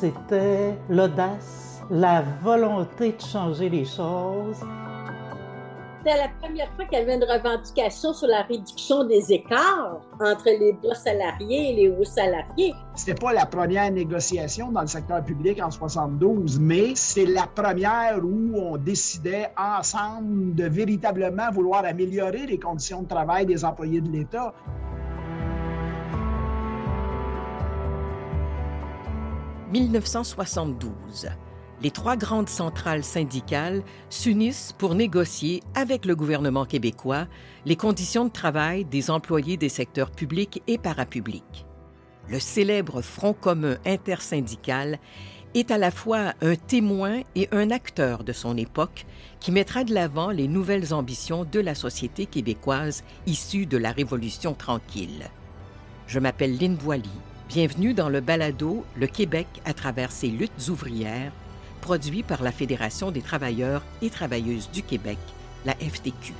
c'était l'audace, la volonté de changer les choses. C'était la première fois qu'il y avait une revendication sur la réduction des écarts entre les bas salariés et les hauts salariés. C'était pas la première négociation dans le secteur public en 72, mais c'est la première où on décidait ensemble de véritablement vouloir améliorer les conditions de travail des employés de l'État. 1972. Les trois grandes centrales syndicales s'unissent pour négocier avec le gouvernement québécois les conditions de travail des employés des secteurs publics et parapublics. Le célèbre Front commun intersyndical est à la fois un témoin et un acteur de son époque qui mettra de l'avant les nouvelles ambitions de la société québécoise issue de la Révolution tranquille. Je m'appelle Lynne Boily. Bienvenue dans le balado Le Québec à travers ses luttes ouvrières, produit par la Fédération des travailleurs et travailleuses du Québec, la FTQ.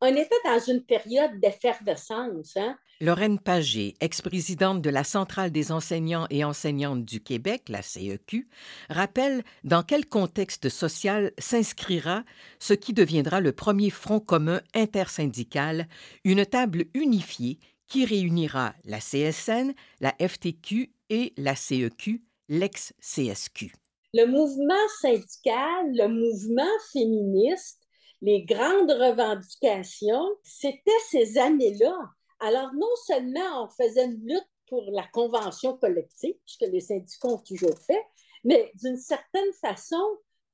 On était dans une période d'effervescence. Hein? Lorraine Pagé, ex-présidente de la Centrale des enseignants et enseignantes du Québec, la CEQ, rappelle dans quel contexte social s'inscrira ce qui deviendra le premier front commun intersyndical, une table unifiée qui réunira la CSN, la FTQ et la CEQ, l'ex-CSQ. Le mouvement syndical, le mouvement féministe, les grandes revendications, c'était ces années-là. Alors, non seulement on faisait une lutte pour la convention collective, ce que les syndicats ont toujours fait, mais d'une certaine façon,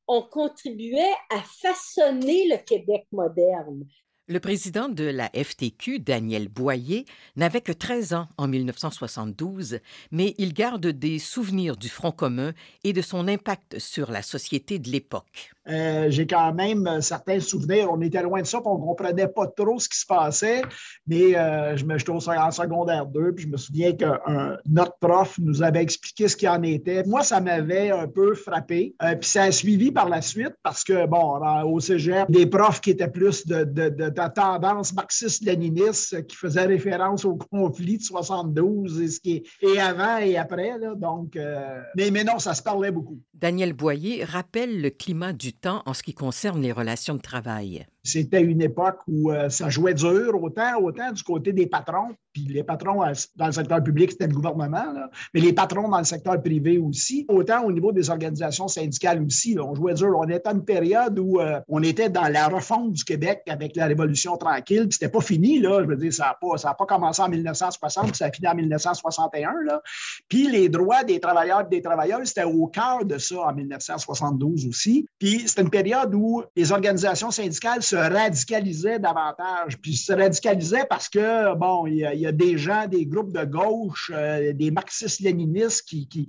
on contribuait à façonner le Québec moderne. Le président de la FTQ, Daniel Boyer, n'avait que 13 ans en 1972, mais il garde des souvenirs du Front commun et de son impact sur la société de l'époque. Euh, j'ai quand même euh, certains souvenirs. On était loin de ça, on ne comprenait pas trop ce qui se passait, mais euh, je me j'étais en secondaire 2, puis je me souviens que notre prof nous avait expliqué ce qu'il en était. Moi, ça m'avait un peu frappé. puis ça a suivi par la suite parce que, bon, au cégep, des profs qui étaient plus de, de, tendance marxiste-léniniste, qui faisaient référence au conflit de 72 et, ce qui et avant et après. Là, donc, mais, mais non, ça se parlait beaucoup. Daniel Boyer rappelle le climat du temps en ce qui concerne les relations de travail. C'était une époque où euh, ça jouait dur, autant, autant du côté des patrons, puis les patrons dans le secteur public, c'était le gouvernement, mais les patrons dans le secteur privé aussi, autant au niveau des organisations syndicales aussi. on jouait dur. On était à une période où euh, on était dans la refonte du Québec avec la Révolution tranquille, puis c'était pas fini, là. Je veux dire, ça n'a pas, pas commencé en 1960, puis ça a fini en 1961, là. Puis les droits des travailleurs et des travailleuses, c'était au cœur de ça en 1972 aussi. Puis c'était une période où les organisations syndicales se radicalisait davantage. Puis se radicalisait parce que, bon, il y, a des gens, des groupes de gauche, euh, des marxistes-léninistes qui,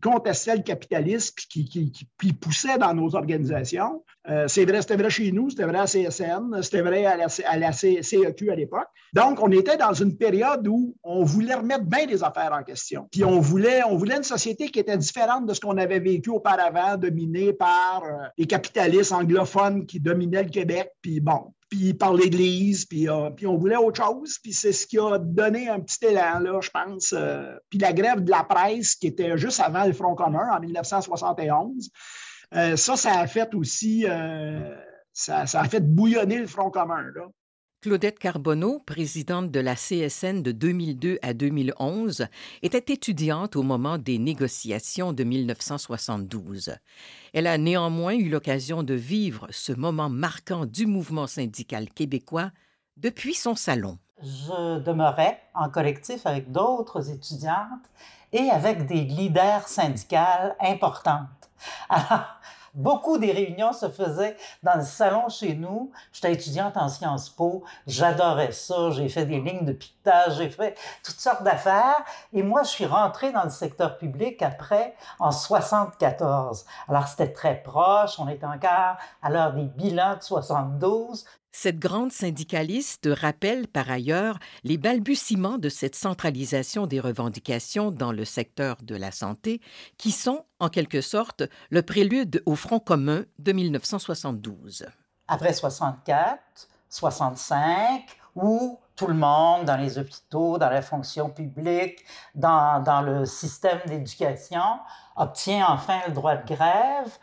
contestaient le capitalisme puis qui, poussaient dans nos organisations. Euh, c'était vrai chez nous, c'était vrai à CSN, c'était vrai à la, à la CEQ à l'époque. Donc, on était dans une période où on voulait remettre bien des affaires en question. Puis on voulait, on voulait une société qui était différente de ce qu'on avait vécu auparavant, dominée par euh, les capitalistes anglophones qui dominaient le Québec. Puis bon, puis par l'Église, puis, euh, puis on voulait autre chose. Puis c'est ce qui a donné un petit élan, là, je pense. Euh. puis la grève de la presse, qui était juste avant le Front commun, en 1971, euh, ça, ça a fait aussi, ça, a fait bouillonner le Front commun. Là. Claudette Carbonneau, présidente de la CSN de 2002 à 2011, était étudiante au moment des négociations de 1972. Elle a néanmoins eu l'occasion de vivre ce moment marquant du mouvement syndical québécois depuis son salon. Je demeurais en collectif avec d'autres étudiantes et avec des leaders syndicales importantes. Beaucoup des réunions se faisaient dans le salon chez nous. J'étais étudiante en Sciences Po. J'adorais ça. J'ai fait des lignes de piquetage. J'ai fait toutes sortes d'affaires. Et moi, je suis rentrée dans le secteur public après, en 74. Alors, c'était très proche. On était encore à l'heure des bilans de 72. Cette grande syndicaliste rappelle par ailleurs les balbutiements de cette centralisation des revendications dans le secteur de la santé qui sont, en quelque sorte, le prélude au Front commun de 1972. Après 64, 65, où tout le monde, dans les hôpitaux, dans la fonction publique, dans, dans le système d'éducation, obtient enfin le droit de grève.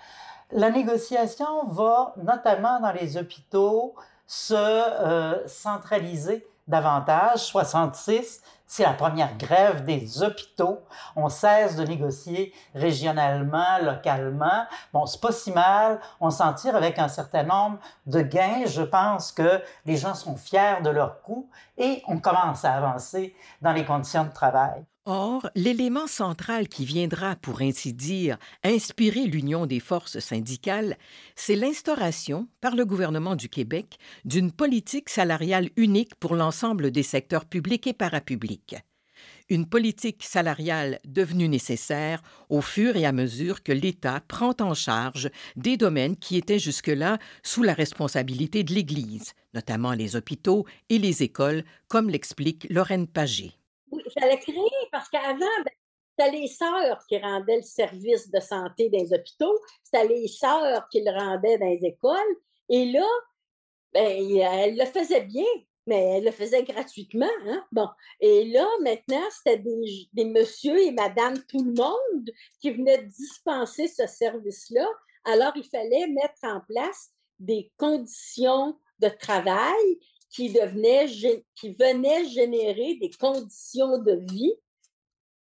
La négociation va, notamment dans les hôpitaux, se euh, centraliser davantage. 66, c'est la première grève des hôpitaux. On cesse de négocier régionalement, localement. Bon, c'est pas si mal. On s'en tire avec un certain nombre de gains. Je pense que les gens sont fiers de leur coût et on commence à avancer dans les conditions de travail. Or, l'élément central qui viendra, pour ainsi dire, inspirer l'Union des forces syndicales, c'est l'instauration, par le gouvernement du Québec, d'une politique salariale unique pour l'ensemble des secteurs publics et parapublics. Une politique salariale devenue nécessaire au fur et à mesure que l'État prend en charge des domaines qui étaient jusque-là sous la responsabilité de l'Église, notamment les hôpitaux et les écoles, comme l'explique Lorraine Pagé. L'a créé parce qu'avant, ben, c'était les sœurs qui rendaient le service de santé dans les hôpitaux, c'était les sœurs qui le rendaient dans les écoles. Et là, ben, elle le faisait bien, mais elle le faisait gratuitement. Hein? Bon. Et là, maintenant, c'était des, des et madame tout le monde qui venaient dispenser ce service-là. Alors, il fallait mettre en place des conditions de travail qui, devenait, qui venait générer des conditions de vie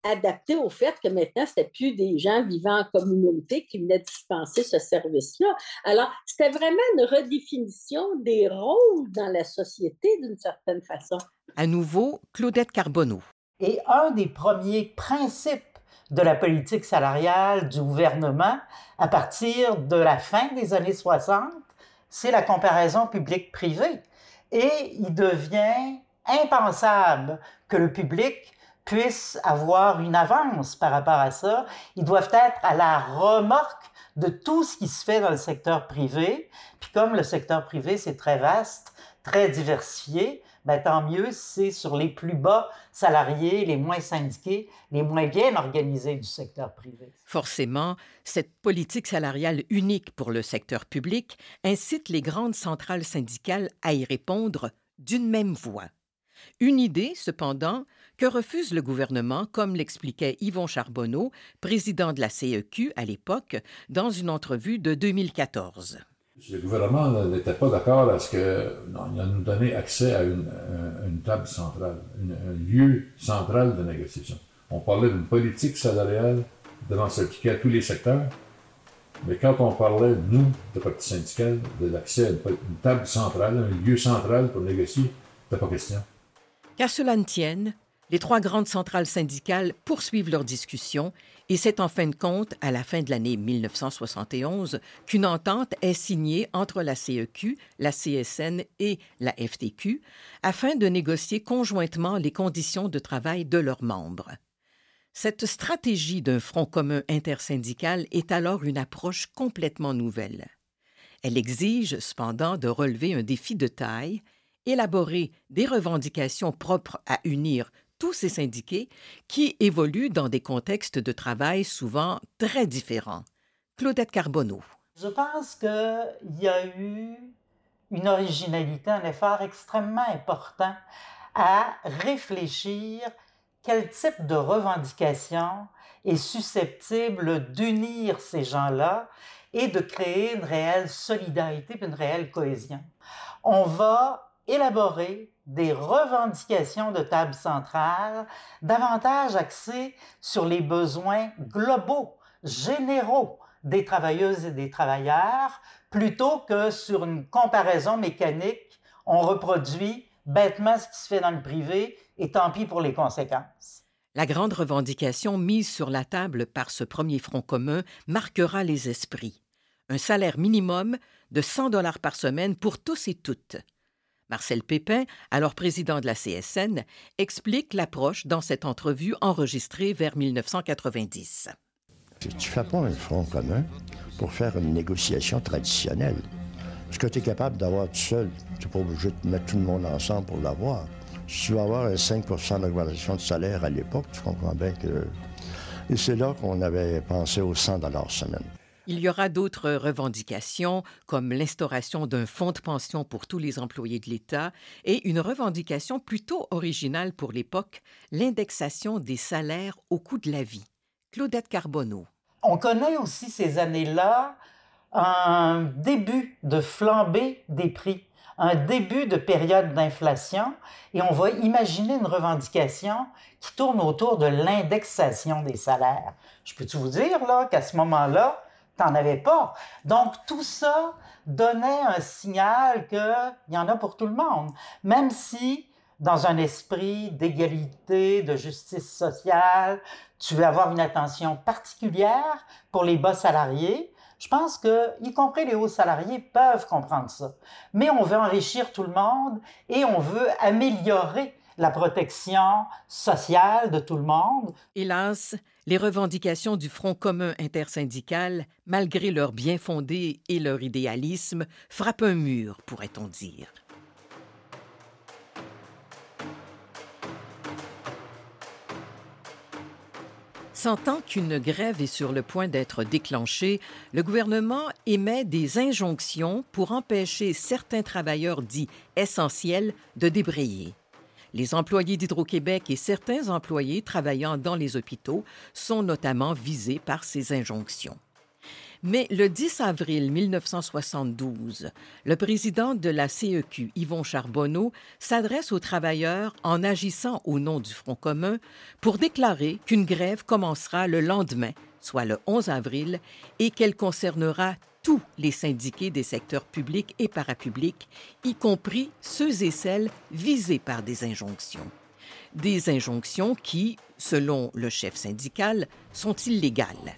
adaptées au fait que maintenant, ce n'était plus des gens vivant en communauté qui venaient dispenser ce service-là. Alors, c'était vraiment une redéfinition des rôles dans la société d'une certaine façon. À nouveau, Claudette Carbonneau. Et un des premiers principes de la politique salariale du gouvernement à partir de la fin des années 60, c'est la comparaison public-privé et il devient impensable que le public puisse avoir une avance par rapport à ça. Ils doivent être à la remorque de tout ce qui se fait dans le secteur privé. Puis comme le secteur privé, c'est très vaste, très diversifié, ben, tant mieux c'est sur les plus bas salariés, les moins syndiqués, les moins bien organisés du secteur privé. Forcément, cette politique salariale unique pour le secteur public incite les grandes centrales syndicales à y répondre d'une même voix. Une idée, cependant, que refuse le gouvernement, comme l'expliquait Yvon Charbonneau, président de la CEQ à l'époque, dans une entrevue de 2014. Le gouvernement n'était pas d'accord à ce que nous donner accès à une, table centrale, un lieu central de négociation. On parlait d'une politique salariale devant s'appliquer à tous les secteurs, mais quand on parlait, nous, de parti syndical, de l'accès à une, table centrale, un lieu central pour négocier, c'était pas question. Qu'à cela ne tienne, les trois grandes centrales syndicales poursuivent leurs discussions et c'est en fin de compte, à la fin de l'année 1971, qu'une entente est signée entre la CEQ, la CSN et la FTQ afin de négocier conjointement les conditions de travail de leurs membres. Cette stratégie d'un front commun intersyndical est alors une approche complètement nouvelle. Elle exige cependant de relever un défi de taille, élaborer des revendications propres à unir tous ces syndiqués qui évoluent dans des contextes de travail souvent très différents. Claudette Carbonneau. Je pense qu'il y a eu une originalité, un effort extrêmement important à réfléchir quel type de revendication est susceptible d'unir ces gens-là et de créer une réelle solidarité, une réelle cohésion. On va élaborer des revendications de table centrale, davantage axées sur les besoins globaux, généraux des travailleuses et des travailleurs, plutôt que sur une comparaison mécanique, on reproduit bêtement ce qui se fait dans le privé et tant pis pour les conséquences. La grande revendication mise sur la table par ce premier front commun marquera les esprits. Un salaire minimum de 100 dollars par semaine pour tous et toutes. Marcel Pépin, alors président de la CSN, explique l'approche dans cette entrevue enregistrée vers 1990. Tu fais pas un front commun pour faire une négociation traditionnelle. Ce que tu es capable d'avoir tout seul, tu n'es pas obligé de mettre tout le monde ensemble pour l'avoir. Si tu vas avoir un 5% d'augmentation de salaire à l'époque, tu comprends bien que... Et c'est là qu'on avait pensé aux 100 semaine. Il y aura d'autres revendications, comme l'instauration d'un fonds de pension pour tous les employés de l'État et une revendication plutôt originale pour l'époque, l'indexation des salaires au coût de la vie. Claudette Carbonneau. On connaît aussi ces années-là un début de flambée des prix, un début de période d'inflation, et on va imaginer une revendication qui tourne autour de l'indexation des salaires. Je peux-tu vous dire là qu'à ce moment-là, t'en avais pas. Donc tout ça donnait un signal qu'il y en a pour tout le monde, même si dans un esprit d'égalité, de justice sociale, tu veux avoir une attention particulière pour les bas salariés. Je pense que, y compris les hauts salariés, peuvent comprendre ça. Mais on veut enrichir tout le monde et on veut améliorer la protection sociale de tout le monde. Hélas, les revendications du Front commun intersyndical, malgré leur bien fondé et leur idéalisme, frappent un mur, pourrait-on dire. Sentant qu'une grève est sur le point d'être déclenchée, le gouvernement émet des injonctions pour empêcher certains travailleurs dits essentiels de débrayer. Les employés d'Hydro-Québec et certains employés travaillant dans les hôpitaux sont notamment visés par ces injonctions. Mais le 10 avril 1972, le président de la CEQ, Yvon Charbonneau, s'adresse aux travailleurs en agissant au nom du Front commun pour déclarer qu'une grève commencera le lendemain, soit le 11 avril, et qu'elle concernera tous les syndiqués des secteurs publics et parapublics, y compris ceux et celles visés par des injonctions. Des injonctions qui, selon le chef syndical, sont illégales.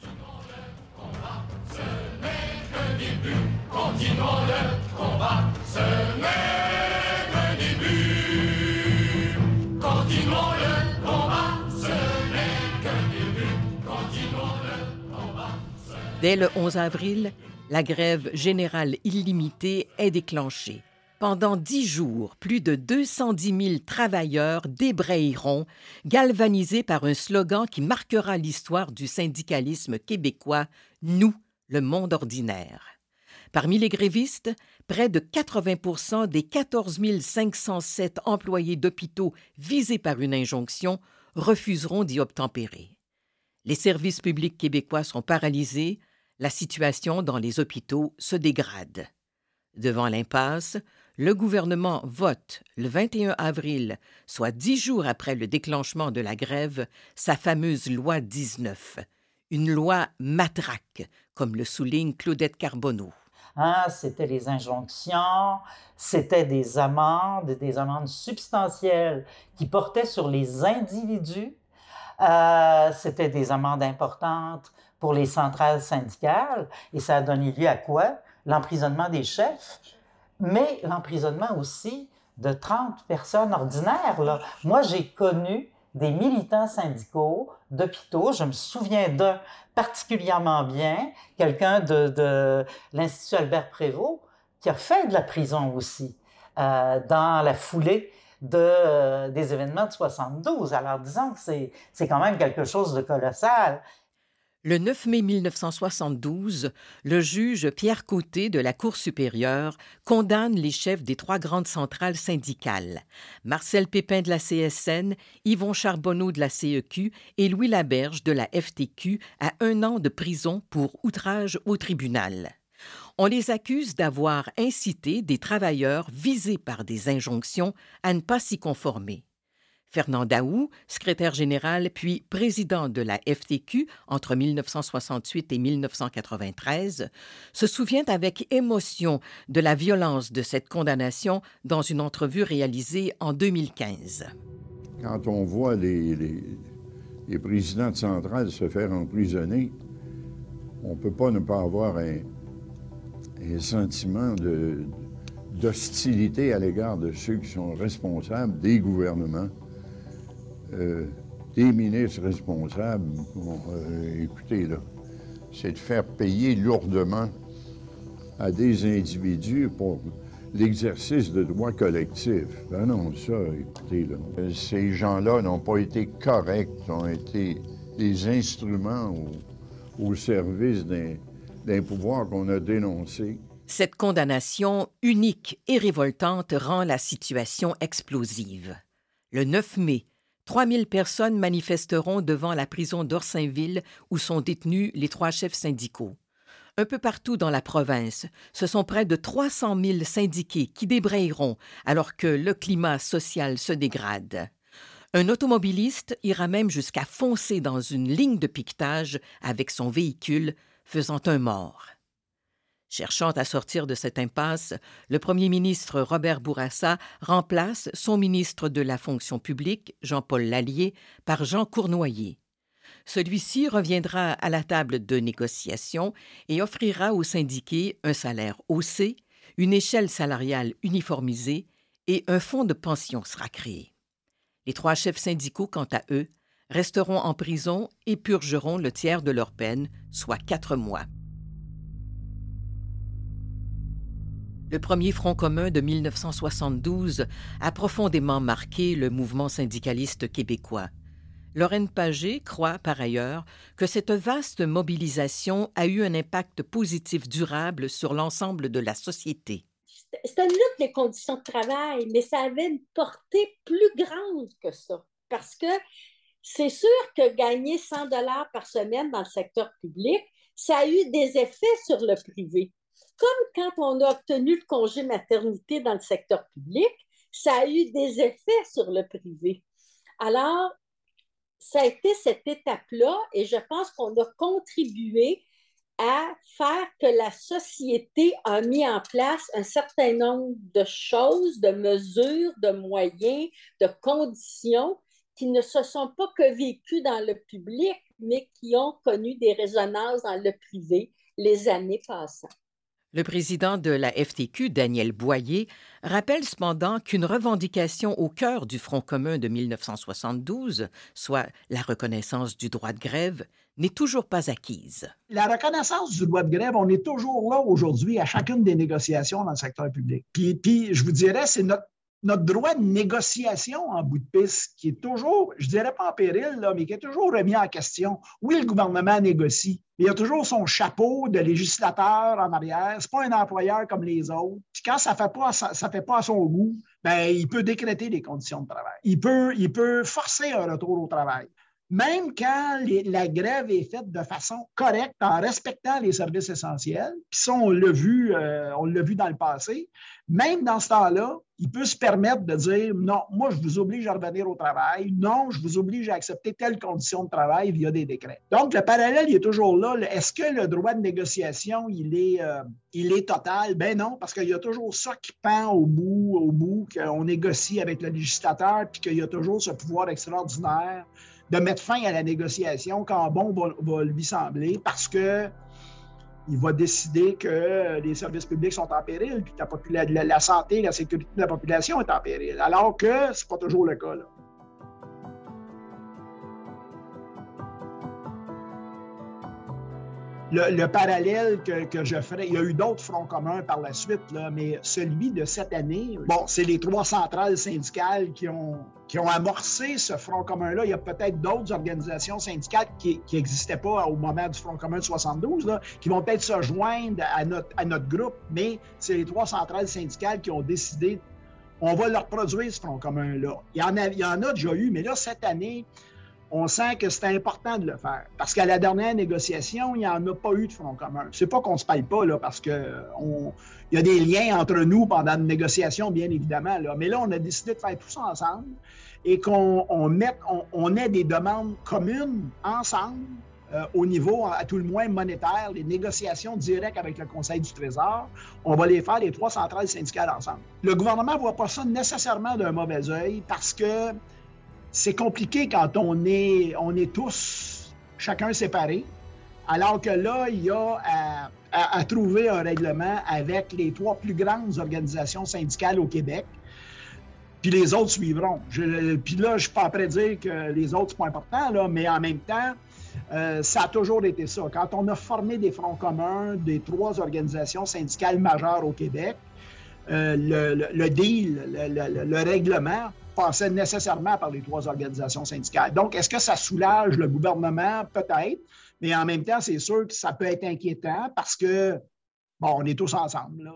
Dès le 11 avril, la grève générale illimitée est déclenchée. Pendant dix jours, plus de 210 000 travailleurs débrayeront, galvanisés par un slogan qui marquera l'histoire du syndicalisme québécois Nous, le monde ordinaire. Parmi les grévistes, près de 80% des 14 507 employés d'hôpitaux visés par une injonction refuseront d'y obtempérer. Les services publics québécois sont paralysés, la situation dans les hôpitaux se dégrade. Devant l'impasse, le gouvernement vote le 21 avril, soit dix jours après le déclenchement de la grève, sa fameuse loi 19, une loi matraque, comme le souligne Claudette Carbonneau. Hein, c'était les injonctions, c'était des amendes, des amendes substantielles qui portaient sur les individus. Euh, c'était des amendes importantes pour les centrales syndicales et ça a donné lieu à quoi? L'emprisonnement des chefs, mais l'emprisonnement aussi de 30 personnes ordinaires. Là. Moi, j'ai connu des militants syndicaux d'hôpitaux. Je me souviens d'un particulièrement bien, quelqu'un de, de l'Institut Albert Prévost, qui a fait de la prison aussi euh, dans la foulée de, euh, des événements de 72. Alors disons que c'est quand même quelque chose de colossal. Le 9 mai 1972, le juge Pierre Côté de la Cour supérieure condamne les chefs des trois grandes centrales syndicales, Marcel Pépin de la CSN, Yvon Charbonneau de la CEQ et Louis Laberge de la FTQ à un an de prison pour outrage au tribunal. On les accuse d'avoir incité des travailleurs visés par des injonctions à ne pas s'y conformer. Fernand Daou, secrétaire général puis président de la FTQ entre 1968 et 1993, se souvient avec émotion de la violence de cette condamnation dans une entrevue réalisée en 2015. Quand on voit les, présidents de centrale se faire emprisonner, on ne peut pas ne pas avoir un sentiment d'hostilité à l'égard de ceux qui sont responsables des gouvernements euh, des ministres responsables, euh, écoutez, là, c'est de faire payer lourdement à des individus pour l'exercice de droits collectifs. Ben non, ça, écoutez, là, euh, ces gens-là n'ont pas été corrects, ont été des instruments au, service d'un pouvoir qu'on a dénoncé. Cette condamnation unique et révoltante rend la situation explosive. Le 9 mai, 3000 personnes manifesteront devant la prison d'Orsainville où sont détenus les trois chefs syndicaux. Un peu partout dans la province, ce sont près de 300 000 syndiqués qui débrayeront alors que le climat social se dégrade. Un automobiliste ira même jusqu'à foncer dans une ligne de piquetage avec son véhicule, faisant un mort. Cherchant à sortir de cette impasse, le premier ministre Robert Bourassa remplace son ministre de la fonction publique, Jean-Paul Lallier, par Jean Cournoyer. Celui-ci reviendra à la table de négociation et offrira aux syndiqués un salaire haussé, une échelle salariale uniformisée et un fonds de pension sera créé. Les trois chefs syndicaux, quant à eux, resteront en prison et purgeront le tiers de leur peine, soit quatre mois. Le premier Front commun de 1972 a profondément marqué le mouvement syndicaliste québécois. Lorraine Pagé croit par ailleurs que cette vaste mobilisation a eu un impact positif durable sur l'ensemble de la société. C'était une lutte des conditions de travail, mais ça avait une portée plus grande que ça. Parce que c'est sûr que gagner 100 dollars par semaine dans le secteur public, ça a eu des effets sur le privé. Comme quand on a obtenu le congé maternité dans le secteur public, ça a eu des effets sur le privé. Alors, ça a été cette étape-là et je pense qu'on a contribué à faire que la société a mis en place un certain nombre de choses, de mesures, de moyens, de conditions qui ne se sont pas que vécues dans le public, mais qui ont connu des résonances dans le privé les années passant. Le président de la FTQ, Daniel Boyer, rappelle cependant qu'une revendication au cœur du Front commun de 1972, soit la reconnaissance du droit de grève, n'est toujours pas acquise. La reconnaissance du droit de grève, on est toujours là aujourd'hui à chacune des négociations dans le secteur public. Puis, puis je vous dirais, c'est notre notre droit de négociation en bout de piste, qui est toujours, je dirais pas en péril, là, mais qui est toujours remis en question. Oui, le gouvernement négocie, mais il a toujours son chapeau de législateur en arrière. Ce pas un employeur comme les autres. Puis quand ça ne fait, pas, ça, fait pas à son goût, ben, il peut décréter des conditions de travail. Il peut, il peut forcer un retour au travail même quand la grève est faite de façon correcte, en respectant les services essentiels, puis ça, on l'a vu, euh, vu dans le passé, même dans ce temps-là, il peut se permettre de dire non, moi, je vous oblige à revenir au travail, non, je vous oblige à accepter telle condition de travail via des décrets. Donc, le parallèle, est toujours là. Est-ce que le droit de négociation, il est, euh, il est total? Ben non, parce qu'il y a toujours ça qui pend au bout, au bout, qu'on négocie avec le législateur, puis qu'il y a toujours ce pouvoir extraordinaire de mettre fin à la négociation quand bon va, lui sembler parce que il va décider que les services publics sont en péril, puis la, la, la, santé, la sécurité de la population est en péril, alors que ce n'est pas toujours le cas. Le, parallèle que, je ferais, il y a eu d'autres fronts communs par la suite, là, mais celui de cette année, bon, c'est les trois centrales syndicales qui ont, qui ont amorcé ce front commun-là. Il y a peut-être d'autres organisations syndicales qui n'existaient pas au moment du front commun de 72, là, qui vont peut-être se joindre à notre, à notre groupe, mais c'est les trois centrales syndicales qui ont décidé on va leur produire ce front commun-là. Il il y en a déjà eu, mais là, cette année, on sent que c'est important de le faire. Parce qu'à la dernière négociation, il n'y en a pas eu de front commun. C'est pas qu'on se paye pas, là, parce qu'il y a des liens entre nous pendant une négociation, bien évidemment. Mais là, on a décidé de faire tout ça ensemble et qu'on on on, ait des demandes communes ensemble euh, au niveau, à tout le moins monétaire, les négociations directes avec le Conseil du Trésor, on va les faire les trois centrales syndicales ensemble. Le gouvernement ne voit pas ça nécessairement d'un mauvais œil parce que c'est compliqué quand on est, on est tous chacun séparé, alors que là, il y a à, trouver un règlement avec les trois plus grandes organisations syndicales au Québec. Puis les autres suivront. puis là, je ne suis pas prêt à dire que les autres, ce pas important, là, mais en même temps, euh, ça a toujours été ça. Quand on a formé des fronts communs des trois organisations syndicales majeures au Québec, euh, le, deal, le, règlement passait nécessairement par les trois organisations syndicales. Donc, est-ce que ça soulage le gouvernement? Peut-être, Mais en même temps, c'est sûr que ça peut être inquiétant parce que, bon, on est tous ensemble. Là.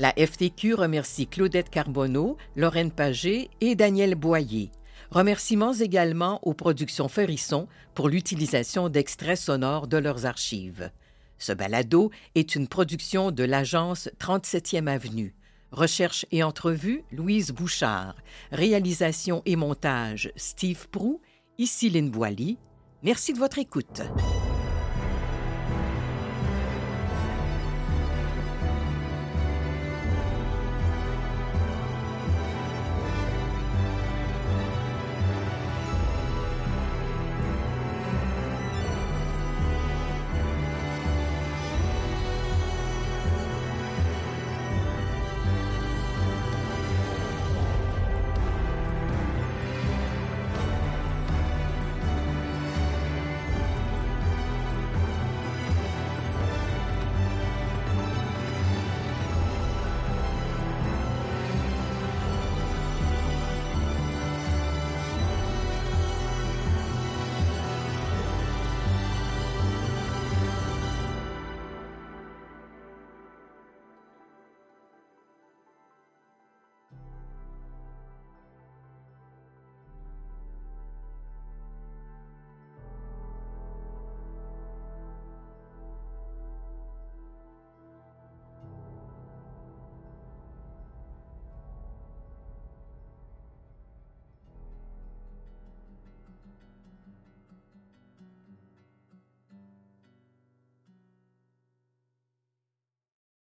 La FTQ remercie Claudette Carbonneau, Lorraine Pagé et Daniel Boyer. Remerciements également aux productions Ferisson pour l'utilisation d'extraits sonores de leurs archives. Ce balado est une production de l'agence 37e Avenue. Recherche et entrevue, Louise Bouchard. Réalisation et montage, Steve Prou. Ici Lynne Boily. Merci de votre écoute.